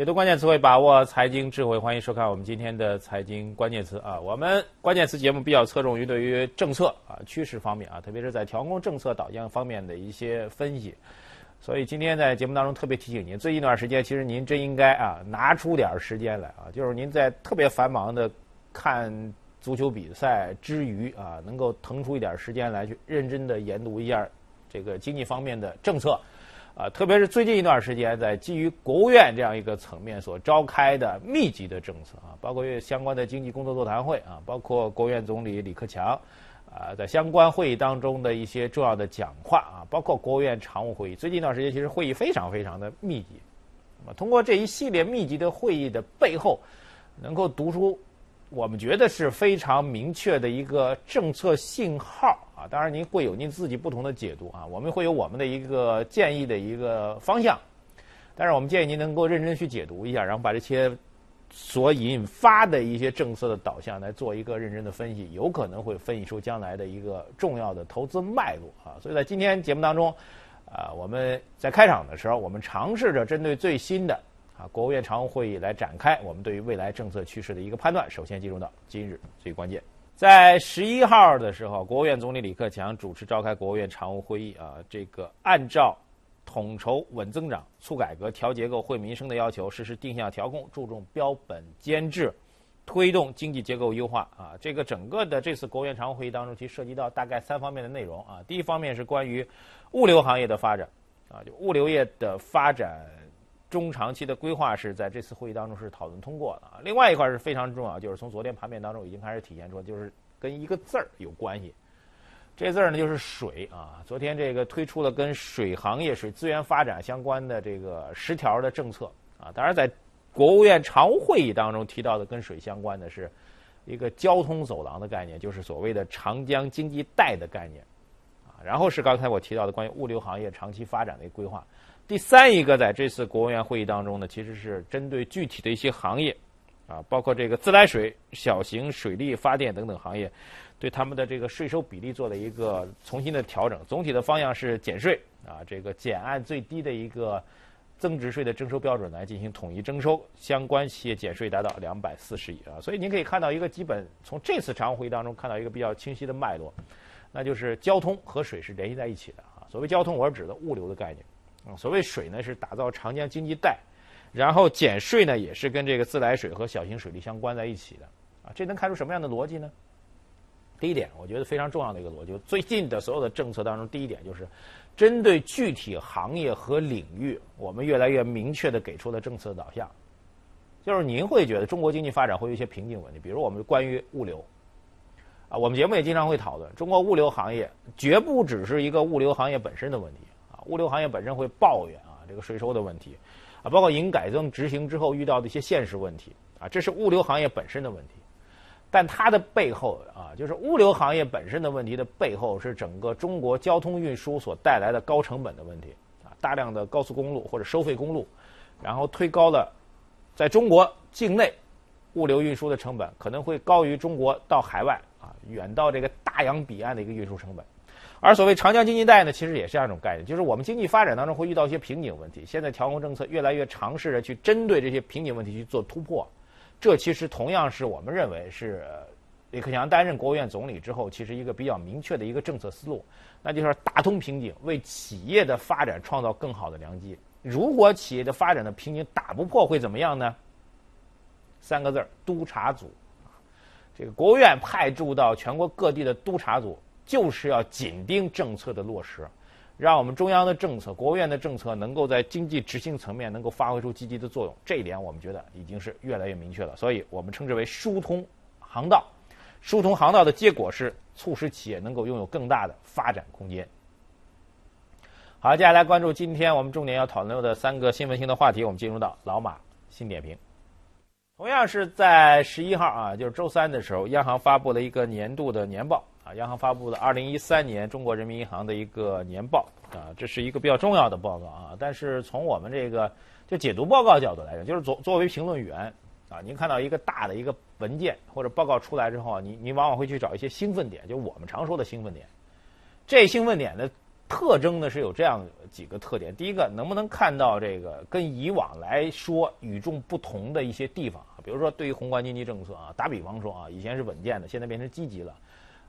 解读关键词汇，把握财经智慧，欢迎收看我们今天的财经关键词啊。我们关键词节目比较侧重于对于政策啊趋势方面啊，特别是在调控政策导向方面的一些分析。所以今天在节目当中特别提醒您，最近一段时间，其实您真应该啊拿出点时间来啊，就是您在特别繁忙的看足球比赛之余啊，能够腾出一点时间来去认真的研读一下这个经济方面的政策。啊，特别是最近一段时间，在基于国务院这样一个层面所召开的密集的政策啊，包括相关的经济工作座谈会啊，包括国务院总理李克强啊，在相关会议当中的一些重要的讲话啊，包括国务院常务会议，最近一段时间其实会议非常非常的密集。那么，通过这一系列密集的会议的背后，能够读出我们觉得是非常明确的一个政策信号。啊，当然您会有您自己不同的解读啊，我们会有我们的一个建议的一个方向，但是我们建议您能够认真去解读一下，然后把这些所引发的一些政策的导向来做一个认真的分析，有可能会分析出将来的一个重要的投资脉络啊。所以在今天节目当中，啊，我们在开场的时候，我们尝试着针对最新的啊国务院常务会议来展开我们对于未来政策趋势的一个判断。首先进入到今日最关键。在十一号的时候，国务院总理李克强主持召开国务院常务会议啊，这个按照统筹稳增长、促改革、调结构、惠民生的要求，实施定向调控，注重标本兼治，推动经济结构优化啊。这个整个的这次国务院常务会议当中，其实涉及到大概三方面的内容啊。第一方面是关于物流行业的发展啊，就物流业的发展中长期的规划是在这次会议当中是讨论通过的啊。另外一块是非常重要，就是从昨天盘面当中已经开始体现出，就是。跟一个字儿有关系，这字儿呢就是水啊。昨天这个推出了跟水行业、水资源发展相关的这个十条的政策啊。当然，在国务院常务会议当中提到的跟水相关的是一个交通走廊的概念，就是所谓的长江经济带的概念啊。然后是刚才我提到的关于物流行业长期发展的一个规划。第三一个在这次国务院会议当中呢，其实是针对具体的一些行业。啊，包括这个自来水、小型水力发电等等行业，对他们的这个税收比例做了一个重新的调整。总体的方向是减税啊，这个减按最低的一个增值税的征收标准来进行统一征收，相关企业减税达到两百四十亿啊。所以您可以看到一个基本从这次常务会议当中看到一个比较清晰的脉络，那就是交通和水是联系在一起的啊。所谓交通，我是指的物流的概念啊。所谓水呢，是打造长江经济带。然后减税呢，也是跟这个自来水和小型水利相关在一起的，啊，这能看出什么样的逻辑呢？第一点，我觉得非常重要的一个逻辑，最近的所有的政策当中，第一点就是针对具体行业和领域，我们越来越明确的给出了政策导向。就是您会觉得中国经济发展会有一些瓶颈问题，比如我们关于物流，啊，我们节目也经常会讨论，中国物流行业绝不只是一个物流行业本身的问题，物流行业本身会抱怨啊这个税收的问题。啊，包括营改增执行之后遇到的一些现实问题啊，这是物流行业本身的问题，但它的背后啊，就是物流行业本身的问题的背后是整个中国交通运输所带来的高成本的问题啊，大量的高速公路或者收费公路，然后推高了在中国境内物流运输的成本，可能会高于中国到海外啊，远到这个大洋彼岸的一个运输成本。而所谓长江经济带呢，其实也是这样一种概念，就是我们经济发展当中会遇到一些瓶颈问题，现在调控政策越来越尝试着去针对这些瓶颈问题去做突破，这其实同样是我们认为是李克强担任国务院总理之后，其实一个比较明确的一个政策思路，那就是打通瓶颈，为企业的发展创造更好的良机。如果企业的发展的瓶颈打不破，会怎么样呢？三个字儿：督查组。这个国务院派驻到全国各地的督查组。就是要紧盯政策的落实，让我们中央的政策、国务院的政策能够在经济执行层面能够发挥出积极的作用。这一点我们觉得已经是越来越明确了，所以我们称之为疏通航道。疏通航道的结果是促使企业能够拥有更大的发展空间。好，接下来关注今天我们重点要讨论的三个新闻性的话题，我们进入到老马新点评。同样是在十一号啊，就是周三的时候，央行发布了一个年度的年报。央行发布的二零一三年中国人民银行的一个年报啊，这是一个比较重要的报告啊。但是从我们这个就解读报告角度来讲，就是作作为评论员啊，您看到一个大的一个文件或者报告出来之后，你你往往会去找一些兴奋点，就我们常说的兴奋点。这兴奋点的特征呢是有这样几个特点。第一个，能不能看到这个跟以往来说与众不同的一些地方？比如说，对于宏观经济政策啊，打比方说啊，以前是稳健的，现在变成积极了，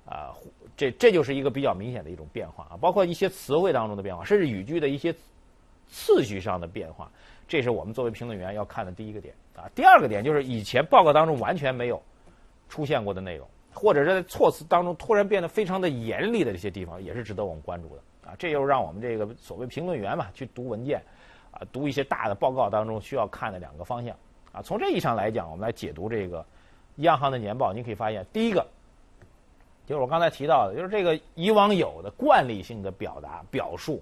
啊，这这就是一个比较明显的一种变化啊。包括一些词汇当中的变化，甚至语句的一些次序上的变化，这是我们作为评论员要看的第一个点啊。第二个点就是以前报告当中完全没有出现过的内容。或者是在措辞当中突然变得非常的严厉的这些地方，也是值得我们关注的啊！这又让我们这个所谓评论员嘛，去读文件，啊，读一些大的报告当中需要看的两个方向啊。从这意义上来讲，我们来解读这个央行的年报，你可以发现，第一个就是我刚才提到的，就是这个以往有的惯例性的表达表述。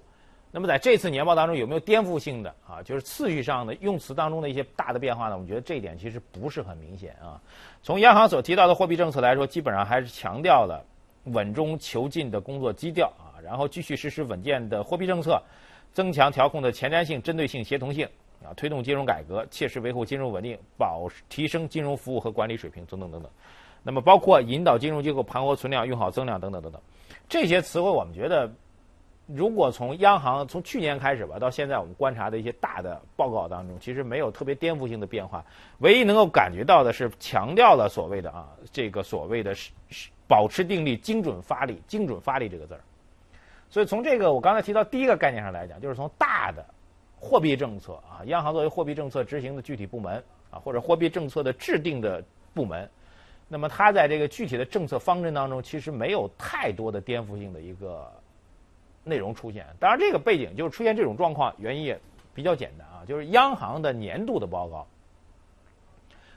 那么在这次年报当中有没有颠覆性的啊？就是次序上的用词当中的一些大的变化呢？我们觉得这一点其实不是很明显啊。从央行所提到的货币政策来说，基本上还是强调了稳中求进的工作基调啊，然后继续实施稳健的货币政策，增强调控的前瞻性、针对性、协同性啊，推动金融改革，切实维护金融稳定，保提升金融服务和管理水平等等等等。那么包括引导金融机构盘活存量、用好增量等等等等，这些词汇我们觉得。如果从央行从去年开始吧，到现在我们观察的一些大的报告当中，其实没有特别颠覆性的变化。唯一能够感觉到的是，强调了所谓的啊，这个所谓的是是保持定力、精准发力、精准发力这个字儿。所以从这个我刚才提到第一个概念上来讲，就是从大的货币政策啊，央行作为货币政策执行的具体部门啊，或者货币政策的制定的部门，那么它在这个具体的政策方针当中，其实没有太多的颠覆性的一个。内容出现，当然这个背景就是出现这种状况，原因也比较简单啊，就是央行的年度的报告，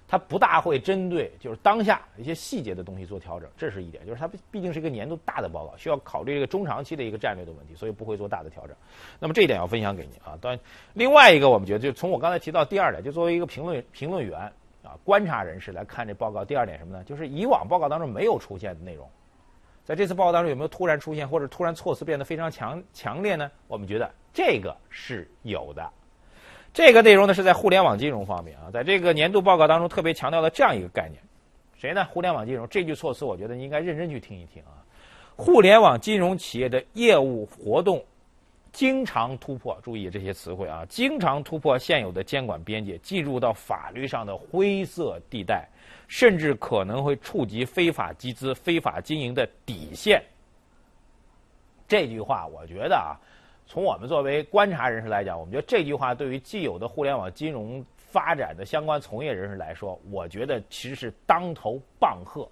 它不大会针对就是当下一些细节的东西做调整，这是一点，就是它毕竟是一个年度大的报告，需要考虑这个中长期的一个战略的问题，所以不会做大的调整。那么这一点要分享给您啊。当然，另外一个我们觉得，就从我刚才提到第二点，就作为一个评论评论员啊，观察人士来看这报告，第二点什么呢？就是以往报告当中没有出现的内容。在这次报告当中有没有突然出现或者突然措辞变得非常强强烈呢？我们觉得这个是有的。这个内容呢是在互联网金融方面啊，在这个年度报告当中特别强调了这样一个概念，谁呢？互联网金融这句措辞，我觉得你应该认真去听一听啊。互联网金融企业的业务活动经常突破，注意这些词汇啊，经常突破现有的监管边界，进入到法律上的灰色地带。甚至可能会触及非法集资、非法经营的底线。这句话，我觉得啊，从我们作为观察人士来讲，我们觉得这句话对于既有的互联网金融发展的相关从业人士来说，我觉得其实是当头棒喝。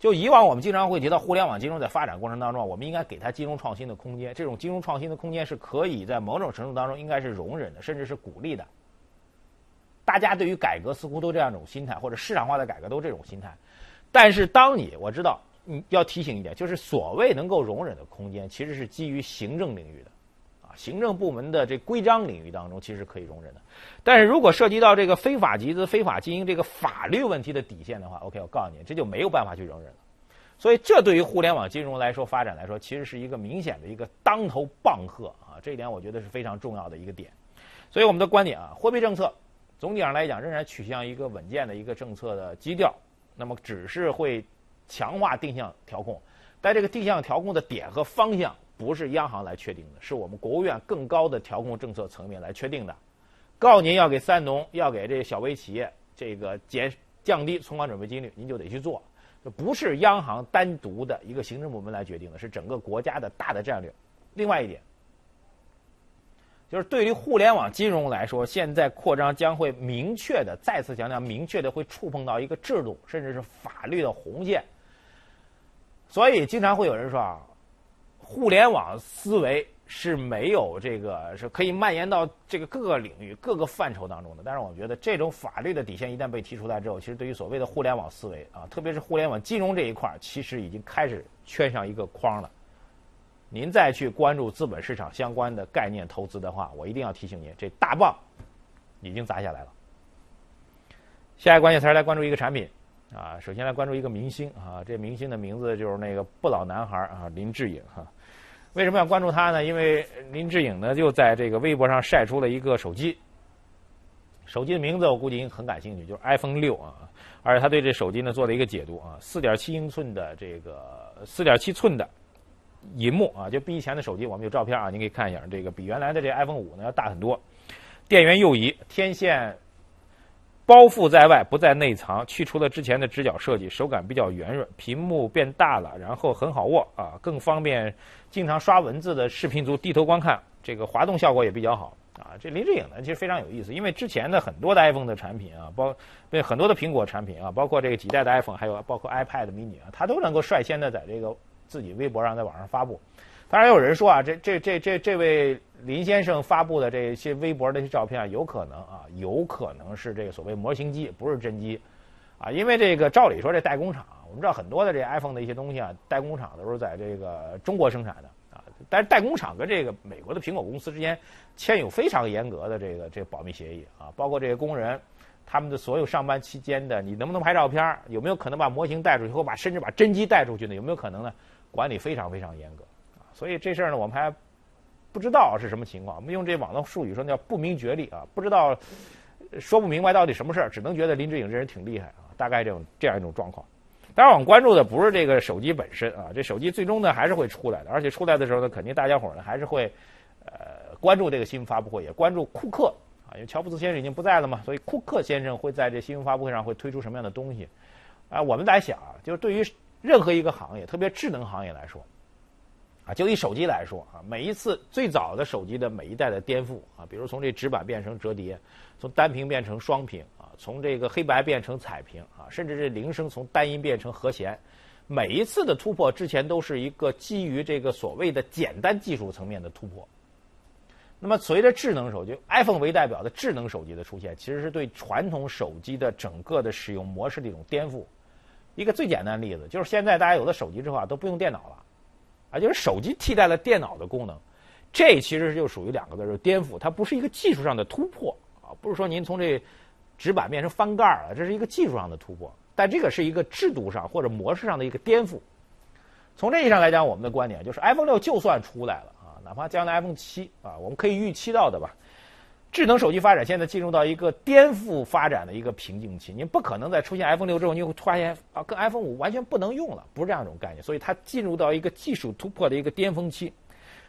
就以往我们经常会提到互联网金融在发展过程当中，我们应该给它金融创新的空间。这种金融创新的空间是可以在某种程度当中应该是容忍的，甚至是鼓励的。大家对于改革似乎都这样一种心态，或者市场化的改革都这种心态。但是，当你我知道，你要提醒一点，就是所谓能够容忍的空间，其实是基于行政领域的，啊，行政部门的这规章领域当中，其实可以容忍的。但是如果涉及到这个非法集资、非法经营这个法律问题的底线的话，OK，我告诉你，这就没有办法去容忍。所以，这对于互联网金融来说发展来说，其实是一个明显的一个当头棒喝啊！这一点我觉得是非常重要的一个点。所以，我们的观点啊，货币政策。总体上来讲，仍然取向一个稳健的一个政策的基调。那么，只是会强化定向调控，但这个定向调控的点和方向不是央行来确定的，是我们国务院更高的调控政策层面来确定的。告您要给三农，要给这小微企业这个减降低存款准备金率，您就得去做，不是央行单独的一个行政部门来决定的，是整个国家的大的战略。另外一点。就是对于互联网金融来说，现在扩张将会明确的再次强调，明确的会触碰到一个制度甚至是法律的红线。所以经常会有人说啊，互联网思维是没有这个是可以蔓延到这个各个领域、各个范畴当中的。但是我觉得这种法律的底线一旦被提出来之后，其实对于所谓的互联网思维啊，特别是互联网金融这一块，其实已经开始圈上一个框了。您再去关注资本市场相关的概念投资的话，我一定要提醒您，这大棒已经砸下来了。下一个关键词来关注一个产品啊，首先来关注一个明星啊，这明星的名字就是那个不老男孩啊，林志颖哈。为什么要关注他呢？因为林志颖呢就在这个微博上晒出了一个手机，手机的名字我估计您很感兴趣，就是 iPhone 六啊，而且他对这手机呢做了一个解读啊，四点七英寸的这个四点七寸的。银幕啊，就比以前的手机，我们有照片啊，您可以看一下，这个比原来的这 iPhone 五呢要大很多。电源右移，天线包覆在外，不在内藏，去除了之前的直角设计，手感比较圆润，屏幕变大了，然后很好握啊，更方便经常刷文字的视频族低头观看，这个滑动效果也比较好。啊，这林志颖呢，其实非常有意思，因为之前的很多的 iPhone 的产品啊，包对很多的苹果产品啊，包括这个几代的 iPhone，还有包括 iPad mini 啊，它都能够率先的在这个自己微博上在网上发布。当然有人说啊，这这这这这位林先生发布的这些微博的些照片啊，有可能啊，有可能是这个所谓模型机，不是真机啊，因为这个照理说这代工厂，我们知道很多的这 iPhone 的一些东西啊，代工厂都是在这个中国生产的啊。但是代工厂跟这个美国的苹果公司之间签有非常严格的这个这保密协议啊，包括这些工人他们的所有上班期间的你能不能拍照片，有没有可能把模型带出去，或把甚至把真机带出去呢？有没有可能呢？管理非常非常严格，所以这事儿呢我们还不知道是什么情况。我们用这网络术语说叫不明觉厉啊，不知道说不明白到底什么事儿，只能觉得林志颖这人挺厉害啊，大概这种这样一种状况。当然，我们关注的不是这个手机本身啊，这手机最终呢还是会出来的，而且出来的时候呢，肯定大家伙呢还是会，呃，关注这个新闻发布会，也关注库克啊，因为乔布斯先生已经不在了嘛，所以库克先生会在这新闻发布会上会推出什么样的东西啊？我们在想啊，就是对于任何一个行业，特别智能行业来说，就以手机来说啊，每一次最早的手机的每一代的颠覆啊，比如从这纸板变成折叠，从单屏变成双屏啊。从这个黑白变成彩屏啊，甚至这铃声从单音变成和弦，每一次的突破之前都是一个基于这个所谓的简单技术层面的突破。那么随着智能手机 iPhone 为代表的智能手机的出现，其实是对传统手机的整个的使用模式的一种颠覆。一个最简单的例子就是现在大家有了手机之后啊都不用电脑了，啊就是手机替代了电脑的功能，这其实就属于两个字就颠覆，它不是一个技术上的突破啊，不是说您从这。纸板变成翻盖了，这是一个技术上的突破，但这个是一个制度上或者模式上的一个颠覆。从这意义上来讲，我们的观点就是 iPhone 六就算出来了啊，哪怕将来 iPhone 七啊，我们可以预期到的吧，智能手机发展现在进入到一个颠覆发展的一个瓶颈期。您不可能在出现 iPhone 六之后，你会发现啊，跟 iPhone 五完全不能用了，不是这样一种概念。所以它进入到一个技术突破的一个巅峰期，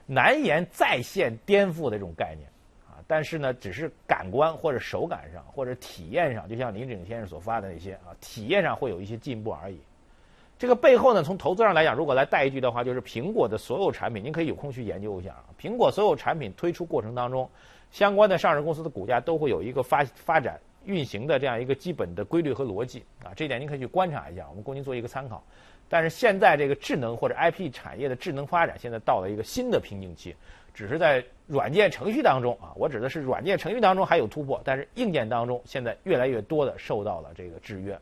难言再现颠覆的这种概念啊。但是呢，只是感官或者手感上或者体验上，就像林志颖先生所发的那些啊，体验上会有一些进步而已。这个背后呢，从投资上来讲，如果来带一句的话，就是苹果的所有产品，您可以有空去研究一下啊。苹果所有产品推出过程当中，相关的上市公司的股价都会有一个发发展运行的这样一个基本的规律和逻辑啊。这点您可以去观察一下，我们供您做一个参考。但是现在这个智能或者 IP 产业的智能发展，现在到了一个新的瓶颈期。只是在软件程序当中啊，我指的是软件程序当中还有突破，但是硬件当中现在越来越多的受到了这个制约，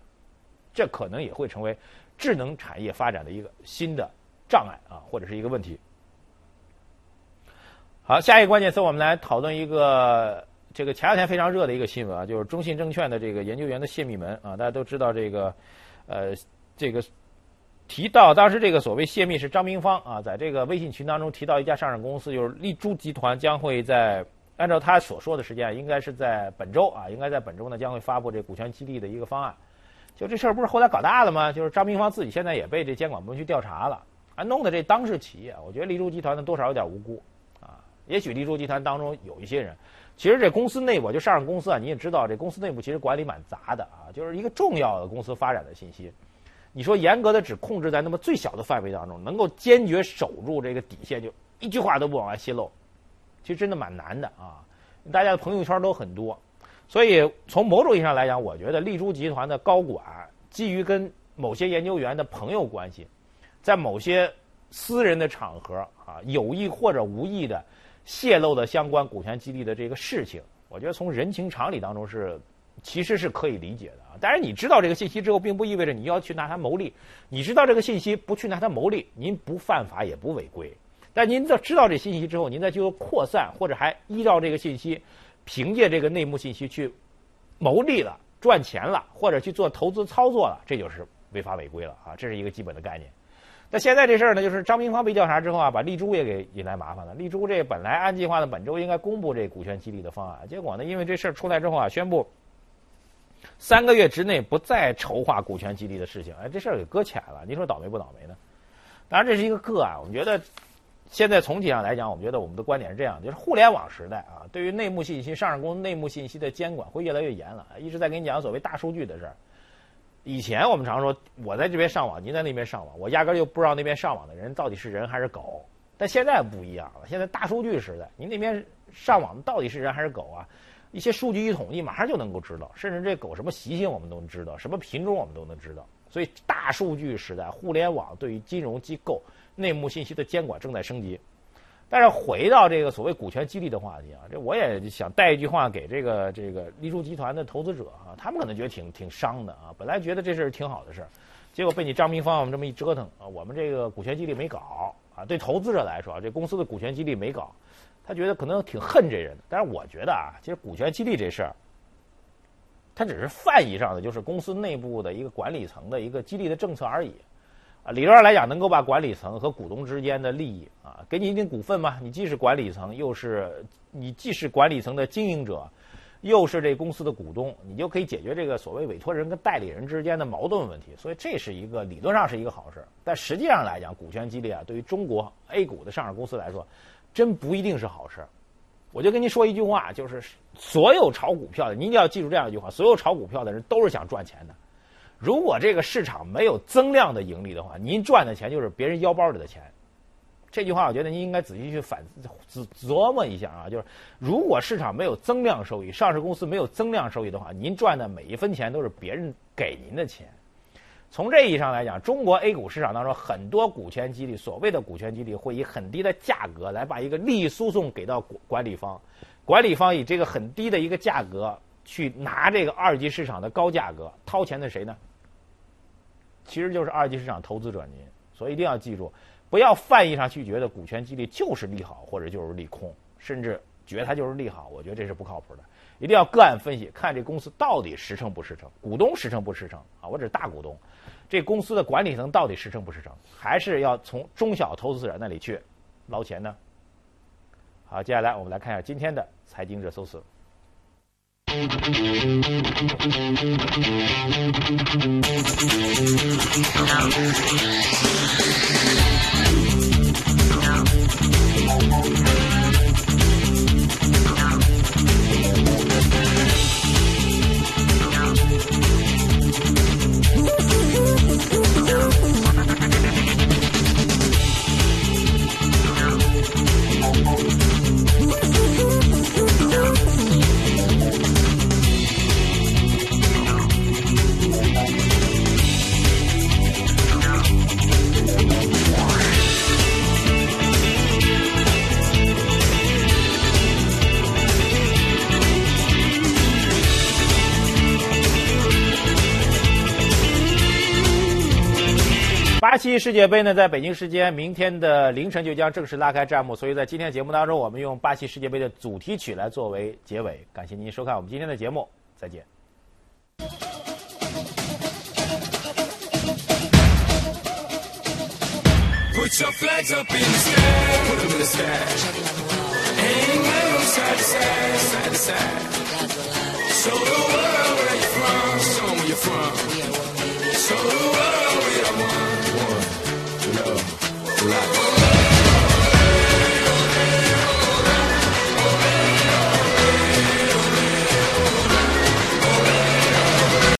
这可能也会成为智能产业发展的一个新的障碍啊，或者是一个问题。好，下一个关键词，我们来讨论一个这个前两天非常热的一个新闻啊，就是中信证券的这个研究员的泄密门啊，大家都知道这个呃这个。提到当时这个所谓泄密是张明芳啊，在这个微信群当中提到一家上市公司，就是丽珠集团将会在按照他所说的时间，应该是在本周啊，应该在本周呢将会发布这股权激励的一个方案。就这事儿不是后来搞大了吗？就是张明芳自己现在也被这监管部门去调查了，啊，弄得这当事企业，我觉得丽珠集团呢多少有点无辜。也许丽珠集团当中有一些人，其实这公司内部就上市公司啊，你也知道这公司内部其实管理蛮杂的啊，就是一个重要的公司发展的信息。你说严格的只控制在那么最小的范围当中，能够坚决守住这个底线，就一句话都不往外泄露，其实真的蛮难的啊！大家的朋友圈都很多，所以从某种意义上来讲，我觉得丽珠集团的高管基于跟某些研究员的朋友关系，在某些私人的场合啊，有意或者无意的泄露的相关股权激励的这个事情，我觉得从人情常理当中是。其实是可以理解的啊，当然你知道这个信息之后，并不意味着你要去拿它牟利。你知道这个信息不去拿它牟利，您不犯法也不违规。但您在知道这信息之后，您再就扩散或者还依照这个信息，凭借这个内幕信息去牟利了、赚钱了，或者去做投资操作了，这就是违法违规了啊！这是一个基本的概念。那现在这事儿呢，就是张明芳被调查之后啊，把丽珠也给引来麻烦了。丽珠这本来按计划呢，本周应该公布这股权激励的方案，结果呢，因为这事儿出来之后啊，宣布。三个月之内不再筹划股权激励的事情，哎，这事儿给搁浅了。你说倒霉不倒霉呢？当然这是一个个案，我们觉得现在总体上来讲，我们觉得我们的观点是这样，就是互联网时代啊，对于内幕信息、上市公司内幕信息的监管会越来越严了。一直在跟你讲所谓大数据的事儿。以前我们常说，我在这边上网，您在那边上网，我压根就不知道那边上网的人到底是人还是狗。但现在不一样了，现在大数据时代，您那边上网到底是人还是狗啊？一些数据一统计，马上就能够知道，甚至这狗什么习性我们都能知道，什么品种我们都能知道。所以大数据时代，互联网对于金融机构内幕信息的监管正在升级。但是回到这个所谓股权激励的话题啊，这我也想带一句话给这个这个立柱集团的投资者啊，他们可能觉得挺挺伤的啊。本来觉得这事挺好的事儿，结果被你张明芳我们这么一折腾啊，我们这个股权激励没搞啊。对投资者来说，这公司的股权激励没搞，他觉得可能挺恨这人。但是我觉得啊，其实股权激励这事儿，它只是泛义上的，就是公司内部的一个管理层的一个激励的政策而已。啊，理论上来讲，能够把管理层和股东之间的利益啊，给你一定股份嘛，你既是管理层，又是你既是管理层的经营者，又是这公司的股东，你就可以解决这个所谓委托人跟代理人之间的矛盾问题。所以这是一个理论上是一个好事，但实际上来讲，股权激励啊，对于中国 A 股的上市公司来说，真不一定是好事。我就跟您说一句话，就是所有炒股票的，您一定要记住这样一句话：所有炒股票的人都是想赚钱的。如果这个市场没有增量的盈利的话，您赚的钱就是别人腰包里的钱。这句话，我觉得您应该仔细去反琢琢磨一下啊。就是如果市场没有增量收益，上市公司没有增量收益的话，您赚的每一分钱都是别人给您的钱。从这意义上来讲，中国 A 股市场当中很多股权激励，所谓的股权激励会以很低的价格来把一个利益输送给到管理方，管理方以这个很低的一个价格去拿这个二级市场的高价格，掏钱的谁呢？其实就是二级市场投资者您，所以一定要记住，不要泛义上去觉得股权激励就是利好或者就是利空，甚至觉得它就是利好，我觉得这是不靠谱的。一定要个案分析，看这公司到底实诚不实诚，股东实诚不实诚啊？我只是大股东，这公司的管理层到底实诚不实诚？还是要从中小投资者那里去捞钱呢？好，接下来我们来看一下今天的财经热搜词。Now, 世界杯呢，在北京时间明天的凌晨就将正式拉开战幕，所以在今天的节目当中，我们用巴西世界杯的主题曲来作为结尾。感谢您收看我们今天的节目，再见。Put life.